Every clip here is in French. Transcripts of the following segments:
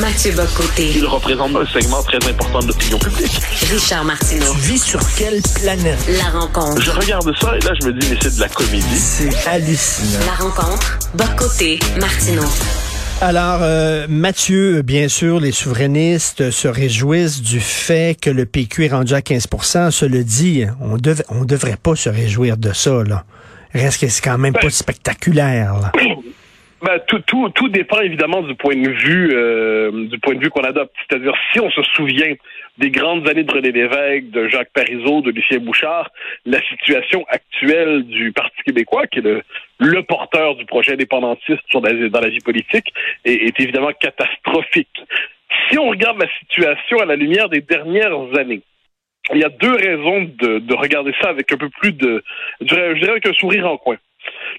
Mathieu Bocoté. Il représente un segment très important de l'opinion publique. Richard Martineau. Tu vis sur quelle planète? La rencontre. Je regarde ça et là, je me dis, mais c'est de la comédie. C'est hallucinant. La rencontre. Bocoté. Martineau. Alors, euh, Mathieu, bien sûr, les souverainistes se réjouissent du fait que le PQ est rendu à 15% Cela dit, on dev on devrait pas se réjouir de ça, là. Reste que c'est quand même pas spectaculaire, là. Ben, tout, tout, tout dépend évidemment du point de vue euh, du point de vue qu'on adopte. C'est-à-dire si on se souvient des grandes années de René Lévesque, de Jacques Parizeau, de Lucien Bouchard, la situation actuelle du Parti québécois, qui est le, le porteur du projet indépendantiste sur la, dans la vie politique, est, est évidemment catastrophique. Si on regarde la situation à la lumière des dernières années, il y a deux raisons de, de regarder ça avec un peu plus de, je dirais avec un sourire en coin.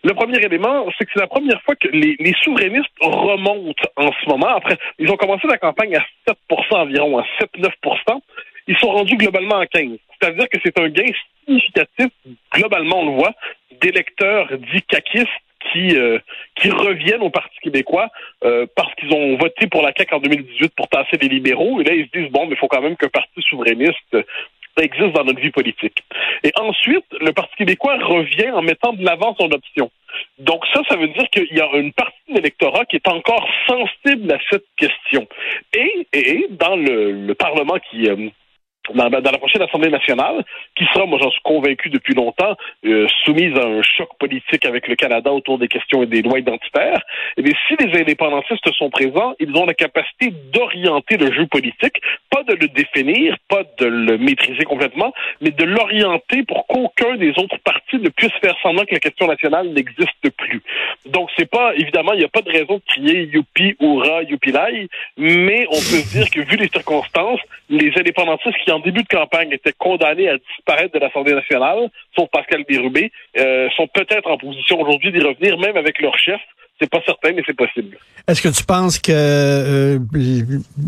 Le premier élément, c'est que c'est la première fois que les, les, souverainistes remontent en ce moment. Après, ils ont commencé la campagne à 7% environ, à 7-9% Ils sont rendus globalement à 15 C'est-à-dire que c'est un gain significatif, globalement on le voit, d'électeurs dits caquistes qui euh, qui reviennent au Parti québécois euh, parce qu'ils ont voté pour la CAQ en 2018 pour tasser les libéraux. Et là ils se disent bon mais il faut quand même qu'un parti souverainiste existe dans notre vie politique. Et ensuite, le Parti québécois revient en mettant de l'avant son option. Donc ça, ça veut dire qu'il y a une partie de l'électorat qui est encore sensible à cette question. Et, dans le, le Parlement qui, euh, dans, dans, la prochaine Assemblée nationale, qui sera, moi j'en suis convaincu depuis longtemps, euh, soumise à un choc politique avec le Canada autour des questions et des lois identitaires, eh bien, si les indépendantistes sont présents, ils ont la capacité d'orienter le jeu politique, pas de le définir, pas de le maîtriser complètement, mais de l'orienter pour qu'aucun des autres partis ne puisse faire semblant que la question nationale n'existe plus. Donc c'est pas, évidemment, il n'y a pas de raison de crier youpi, hurrah, youpi mais on peut dire que vu les circonstances, les indépendantistes qui en début de campagne étaient condamnés à disparaître de l'Assemblée nationale, sauf Pascal Bérubé, euh, sont peut-être en position aujourd'hui d'y revenir, même avec leur chef. C'est pas certain, mais c'est possible. Est-ce que tu penses que euh,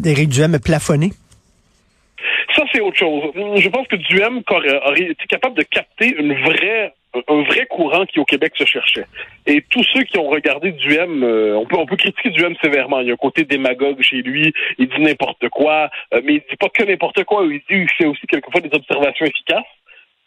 Éric Duhem est plafonné? Ça, c'est autre chose. Je pense que Duhem aurait été capable de capter une vraie un vrai courant qui au Québec se cherchait. Et tous ceux qui ont regardé Duhem, euh, on peut on peut critiquer Duhem sévèrement. Il y a un côté démagogue chez lui. Il dit n'importe quoi, euh, mais il dit pas que n'importe quoi. Il dit il fait aussi quelquefois des observations efficaces.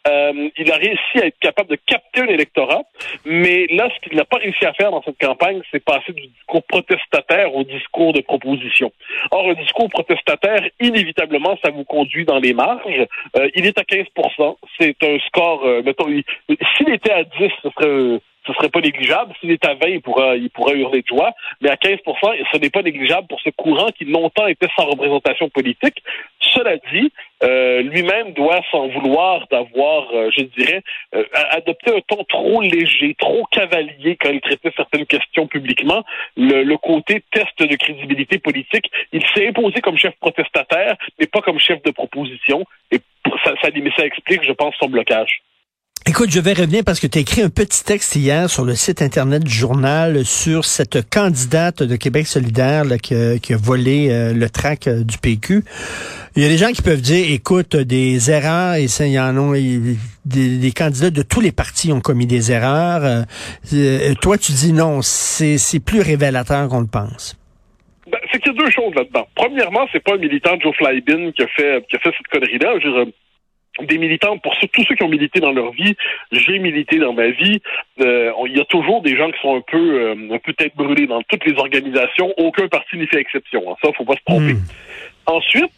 Euh, il a réussi à être capable de capter un électorat, mais là, ce qu'il n'a pas réussi à faire dans cette campagne, c'est passer du discours protestataire au discours de proposition. Or, un discours protestataire, inévitablement, ça vous conduit dans les marges. Euh, il est à 15% C'est un score, euh, mettons, s'il était à 10, ce serait ce serait pas négligeable. S'il est à 20, il pourra, il pourra hurler de joie. Mais à 15% ce n'est pas négligeable pour ce courant qui longtemps était sans représentation politique. Cela dit, euh, lui-même doit s'en vouloir d'avoir, euh, je dirais, euh, adopté un ton trop léger, trop cavalier quand il traitait certaines questions publiquement. Le, le côté test de crédibilité politique, il s'est imposé comme chef protestataire, mais pas comme chef de proposition. Et ça, ça, ça explique, je pense, son blocage. Écoute, je vais revenir parce que tu as écrit un petit texte hier sur le site Internet du journal sur cette candidate de Québec solidaire qui, a, volé euh, le trac euh, du PQ. Il y a des gens qui peuvent dire, écoute, des erreurs, et ça, il y en a, des, candidats de tous les partis ont commis des erreurs. Euh, toi, tu dis non, c'est plus révélateur qu'on le pense. Ben, c'est qu'il y a deux choses là-dedans. Premièrement, c'est pas un militant Joe Flybin qui a fait qui a fait cette connerie-là des militants, pour tous ceux qui ont milité dans leur vie, j'ai milité dans ma vie. Euh, il y a toujours des gens qui sont un peu, euh, un peu tête brûlée dans toutes les organisations. Aucun parti n'y fait exception. Hein. Ça, faut pas se tromper. Hmm. Ensuite,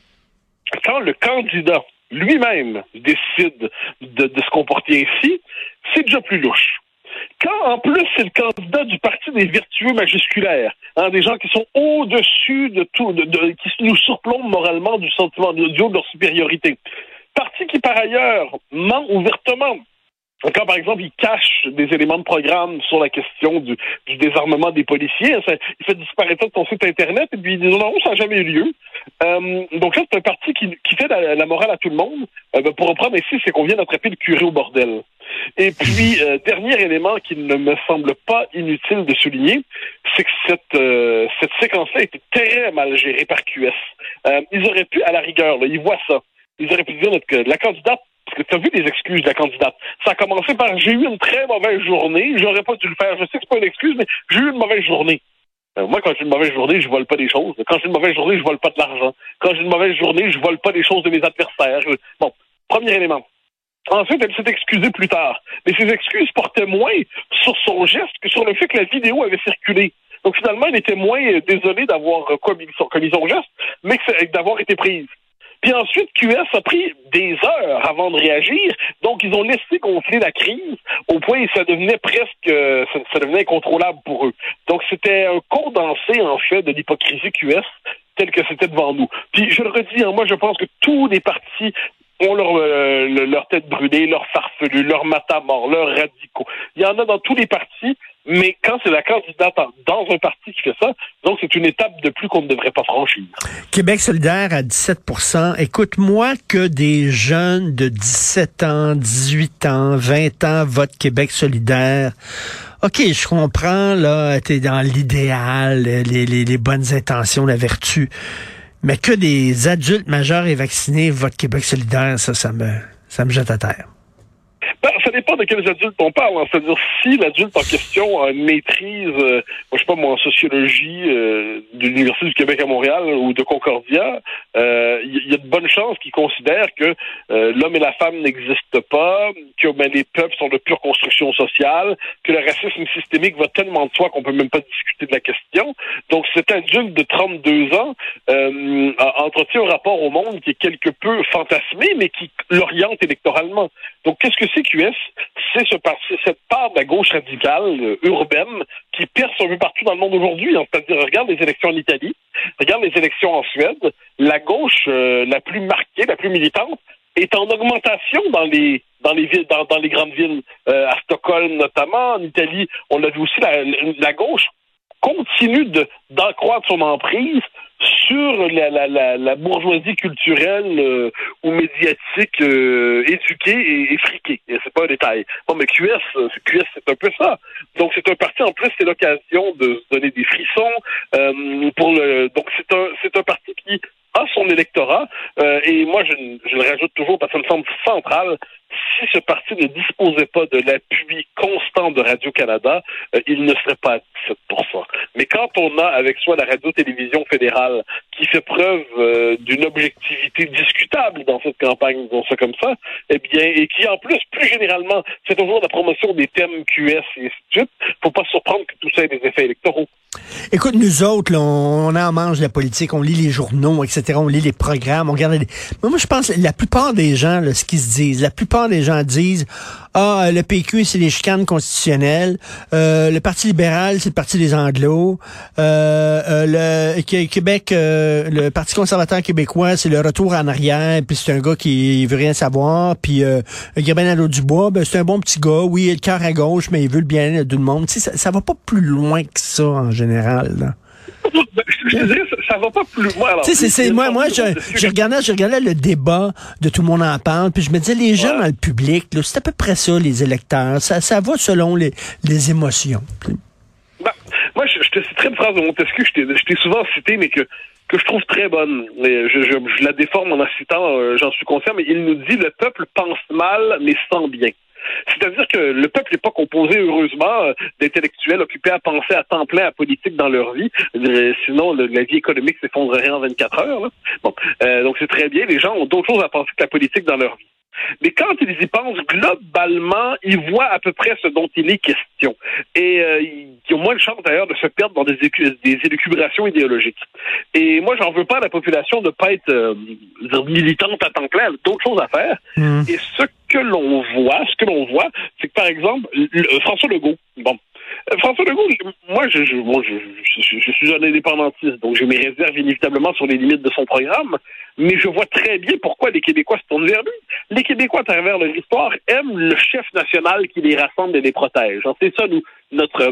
quand le candidat lui-même décide de, de se comporter ainsi, c'est déjà plus louche. Quand en plus c'est le candidat du parti des vertueux majusculaires, hein, des gens qui sont au-dessus de tout, de, qui nous surplombent moralement du sentiment du haut de leur supériorité parti qui, par ailleurs, ment ouvertement. Quand, par exemple, il cache des éléments de programme sur la question du, désarmement des policiers, il fait disparaître son site Internet et puis il dit non, ça n'a jamais eu lieu. Euh, donc là, c'est un parti qui, fait la, morale à tout le monde. Euh, ben, pour reprendre ici, c'est qu'on vient d'attraper le curé au bordel. Et puis, euh, dernier élément qui ne me semble pas inutile de souligner, c'est que cette, cette séquence-là été très mal gérée par QS. ils auraient pu, à la rigueur, ils voient ça ils auraient pu dire que la candidate, parce que tu as vu les excuses de la candidate, ça a commencé par j'ai eu une très mauvaise journée, j'aurais pas dû le faire. Je sais que c'est pas une excuse, mais j'ai eu une mauvaise journée. Euh, moi, quand j'ai une mauvaise journée, je vole pas des choses. Quand j'ai une mauvaise journée, je vole pas de l'argent. Quand j'ai une mauvaise journée, je vole pas des choses de mes adversaires. Bon, premier élément. Ensuite, elle s'est excusée plus tard. Mais ses excuses portaient moins sur son geste que sur le fait que la vidéo avait circulé. Donc finalement, elle était moins euh, désolée d'avoir euh, commis son geste, mais d'avoir été prise. Puis ensuite, QS a pris des heures avant de réagir, donc ils ont laissé gonfler la crise au point où ça devenait presque, euh, ça, devenait incontrôlable pour eux. Donc c'était un condensé en fait de l'hypocrisie QS tel que c'était devant nous. Puis je le redis, hein, moi je pense que tous les partis ont leur, euh, leur tête brûlée, leur farfelu, leur matamor, leurs radicaux. Il y en a dans tous les partis, mais quand c'est la candidate dans un parti qui fait ça, donc c'est une étape de plus qu'on ne devrait pas franchir. Québec solidaire à 17% Écoute, moi que des jeunes de 17 ans, 18 ans, 20 ans votent Québec solidaire, OK, je comprends, là, t'es dans l'idéal, les bonnes intentions, la vertu. Mais que des adultes majeurs et vaccinés votent Québec solidaire, ça, ça me, ça me jette à terre. Ben, ça dépend de quels adultes on parle. Hein. C'est-à-dire, si l'adulte en question a une maîtrise, euh, moi, je sais pas, moi, en sociologie euh, de l'Université du Québec à Montréal ou de Concordia, euh, il y, a de bonnes chances qu'il considère que l'homme et la femme n'existent pas, que ben, les peuples sont de pure construction sociale, que le racisme systémique va tellement de soi qu'on peut même pas discuter de la question. Donc, cet adulte de 32 ans entretient un rapport au monde qui est quelque peu fantasmé, mais qui l'oriente électoralement. Donc, qu'est-ce que c'est QS? C'est ce cette part de la gauche radicale euh, urbaine qui perce un peu partout dans le monde aujourd'hui. Hein. C'est-à-dire, regarde les élections en Italie, regarde les élections en Suède. La gauche euh, la plus marquée, la plus militante, est en augmentation dans les grandes villes, euh, à Stockholm notamment, en Italie. On l'a vu aussi, la, la gauche continue d'accroître son emprise sur la, la, la, la bourgeoisie culturelle euh, ou médiatique euh, éduquée et, et friquée. C'est pas un détail. Bon, mais QS, euh, QS, c'est un peu ça. Donc c'est un parti en plus, c'est l'occasion de se donner des frissons. Euh, pour le, donc c'est un, c'est un parti qui a son électorat. et moi, je, je le rajoute toujours parce que ça me semble central si ce parti ne disposait pas de l'appui constant de Radio-Canada, euh, il ne serait pas à 17 Mais quand on a avec soi la radio-télévision fédérale qui fait preuve euh, d'une objectivité discutable dans cette campagne, disons ça comme ça, eh bien, et qui en plus, plus généralement, fait toujours la promotion des thèmes QS et ainsi de suite, faut pas surprendre que tout ça ait des effets électoraux. Écoute, nous autres, on, en mange la politique, on lit les journaux, etc., on lit les programmes, on regarde les... moi, je pense, la plupart des gens, ce qu'ils se disent, la plupart des gens disent, ah, le PQ, c'est les chicanes constitutionnelles, euh, le Parti libéral, c'est le Parti des Anglos, euh, euh le Québec, euh, le Parti conservateur québécois, c'est le retour en arrière, puis c'est un gars qui veut rien savoir, puis euh, Gabriel Dubois, ben, c'est un bon petit gars, oui, il a le cœur à gauche, mais il veut le bien de tout le monde. Tu sais, ça, ça va pas plus loin que ça, en général. Là. Je te ça va pas plus loin. C'est, moi, moi, je, je, regardais, je regardais le débat de tout le monde en parle, puis je me disais, les gens dans le public, c'est à peu près ça, les électeurs. Ça, ça va selon les, les émotions. Ben, moi, je, te citerai une phrase de Montesquieu, je t'ai souvent cité, mais que que je trouve très bonne. Mais je, je, la déforme en la citant, euh, j'en suis conscient, mais il nous dit le peuple pense mal, mais sent bien. C'est-à-dire que le peuple n'est pas composé, heureusement, euh, d'intellectuels occupés à penser à temps plein à politique dans leur vie. Sinon, la vie économique s'effondrerait en 24 heures. Bon, euh, donc c'est très bien. Les gens ont d'autres choses à penser que la politique dans leur vie. Mais quand ils y pensent, globalement, ils voient à peu près ce dont il est question. Et euh, ils ont moins de chance d'ailleurs de se perdre dans des, des élucubrations idéologiques. Et moi, j'en veux pas à la population de pas être euh, militante à temps plein, d'autres choses à faire. Mmh. Et ce que l'on voit, ce que l'on voit, c'est que par exemple, François Legault, bon, euh, François Legault, moi, je, je, je, je, suis un indépendantiste, donc j'ai mes réserves inévitablement sur les limites de son programme, mais je vois très bien pourquoi les Québécois se tournent vers lui. Les Québécois, à travers leur histoire, aiment le chef national qui les rassemble et les protège. C'est ça, notre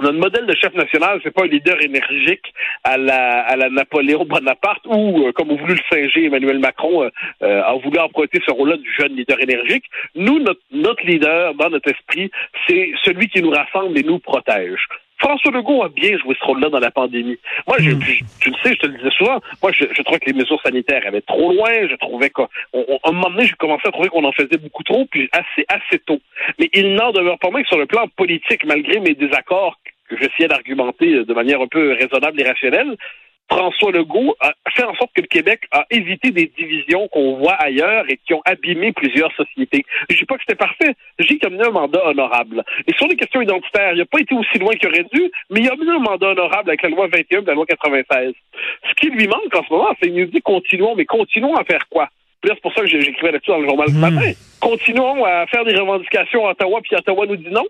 euh, notre modèle de chef national, c'est pas un leader énergique à la, à la Napoléon Bonaparte ou, euh, comme a voulu le singer Emmanuel Macron, euh, euh, a voulu emprunter ce rôle-là du jeune leader énergique. Nous, notre, notre leader, dans notre esprit, c'est celui qui nous rassemble et nous protège. François Legault a bien joué ce rôle-là dans la pandémie. Moi, je, hmm. tu le sais, je te le disais souvent, moi, je, je trouvais que les mesures sanitaires allaient trop loin. Je trouvais qu'à un moment donné, j'ai commencé à trouver qu'on en faisait beaucoup trop, puis assez, assez tôt. Mais il n'en demeure pas moins que sur le plan politique, malgré mes désaccords que j'essayais d'argumenter de manière un peu raisonnable et rationnelle, François Legault a fait en sorte que le Québec a évité des divisions qu'on voit ailleurs et qui ont abîmé plusieurs sociétés. Je dis pas que c'était parfait, je dis qu'il a mené un mandat honorable. Et sur les questions identitaires, il n'a pas été aussi loin qu'il aurait dû, mais il a mené un mandat honorable avec la loi 21 et la loi 96. Ce qui lui manque en ce moment, c'est qu'il nous dit continuons, mais continuons à faire quoi? c'est pour ça que j'écrivais là-dessus dans le journal ce hmm. matin. Continuons à faire des revendications à Ottawa, puis Ottawa nous dit non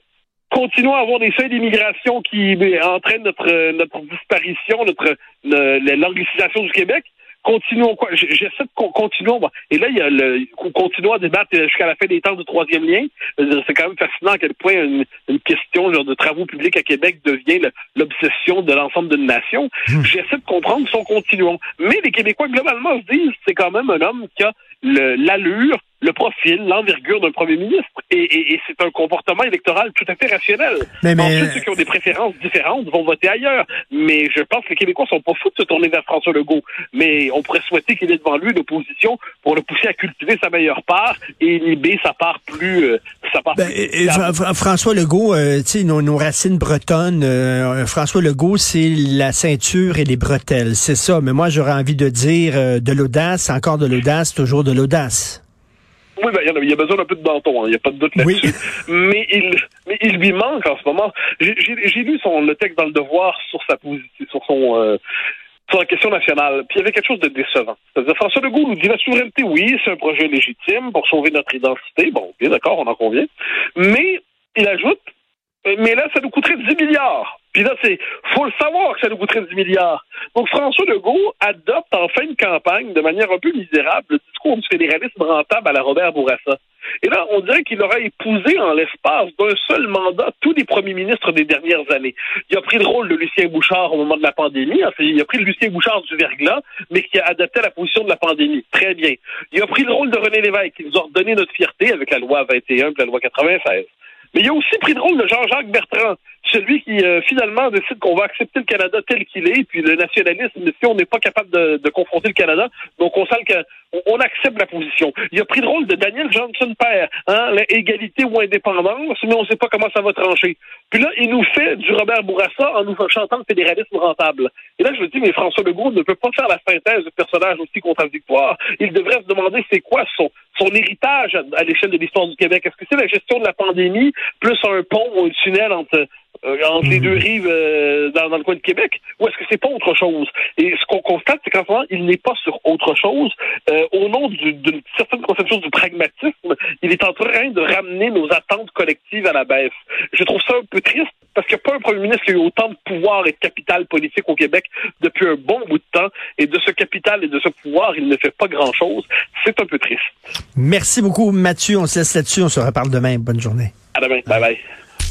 continuons à avoir des seuils d'immigration qui entraînent notre notre disparition, notre l'anglicisation du Québec. Continuons quoi? J'essaie de continuer. Et là, il y a le continuons à débattre jusqu'à la fin des temps du troisième lien. C'est quand même fascinant à quel point une, question genre, de travaux publics à Québec devient l'obsession de l'ensemble d'une nation. Hmm. J'essaie de comprendre son continuons. Mais les Québécois globalement se disent c'est quand même un homme qui a l'allure le profil, l'envergure d'un premier ministre. Et, c'est un comportement électoral tout à fait rationnel. Mais, Ensuite, ceux qui ont des préférences différentes vont voter ailleurs. Mais je pense que les Québécois sont pas fous de se tourner vers François Legault. Mais on pourrait souhaiter qu'il ait devant lui l'opposition pour le pousser à cultiver sa meilleure part et inhiber sa part plus... Euh, part ben, et, François Legault, euh, tu sais, nos, racines bretonnes, euh, François Legault, c'est la ceinture et les bretelles. C'est ça. Mais moi, j'aurais envie de dire de l'audace, encore de l'audace, toujours de l'audace. Oui, ben, il, y a, besoin d'un peu de Danton, hein, il n'y a pas de doute là-dessus. Mais, il, mais il lui manque en ce moment. J'ai lu son, le texte dans le devoir sur sa position, sur son, euh, sur la question nationale. Puis il y avait quelque chose de décevant. C'est-à-dire, François Legault nous dit la souveraineté, oui, c'est un projet légitime pour sauver notre identité. Bon, bien d'accord, on en convient. Mais il ajoute, mais là, ça nous coûterait 10 milliards. Puis là, c'est faut le savoir que ça nous coûterait 10 milliards. Donc François Legault adopte en fin de campagne, de manière un peu misérable, le discours du fédéralisme rentable à la Robert Bourassa. Et là, on dirait qu'il aura épousé en l'espace d'un seul mandat tous les premiers ministres des dernières années. Il a pris le rôle de Lucien Bouchard au moment de la pandémie. il a pris le Lucien Bouchard du verglas, mais qui a adapté la position de la pandémie. Très bien. Il a pris le rôle de René Lévesque, qui nous a redonné notre fierté avec la loi 21 et la loi 96. Mais il a aussi pris le rôle de Jean-Jacques Bertrand, celui qui euh, finalement décide qu'on va accepter le Canada tel qu'il est, puis le nationalisme, si on n'est pas capable de, de, confronter le Canada, donc on sent qu'on on accepte la position. Il a pris le rôle de Daniel Johnson père, hein, l'égalité ou indépendance, mais on ne sait pas comment ça va trancher. Puis là, il nous fait du Robert Bourassa en nous chantant le fédéralisme rentable. Et là, je me dis, mais François Legault ne peut pas faire la synthèse de personnage aussi contradictoire. Il devrait se demander c'est quoi son, son héritage à, l'échelle de l'histoire du Québec. Est-ce que c'est la gestion de la pandémie plus un pont ou un tunnel entre euh, entre les deux rives euh, dans, le coin de Québec, ou est-ce que c'est pas autre chose? Et ce qu'on constate, c'est qu'en ce moment, il n'est pas sur autre chose. Euh, au nom d'une certaine conception du pragmatisme, il est en train de ramener nos attentes collectives à la baisse. Je trouve ça un peu triste parce qu'il n'y a pas un premier ministre qui a eu autant de pouvoir et de capital politique au Québec depuis un bon bout de temps. Et de ce capital et de ce pouvoir, il ne fait pas grand-chose. C'est un peu triste. Merci beaucoup, Mathieu. On se laisse là-dessus. On se reparle demain. Bonne journée. À demain. Bye bye.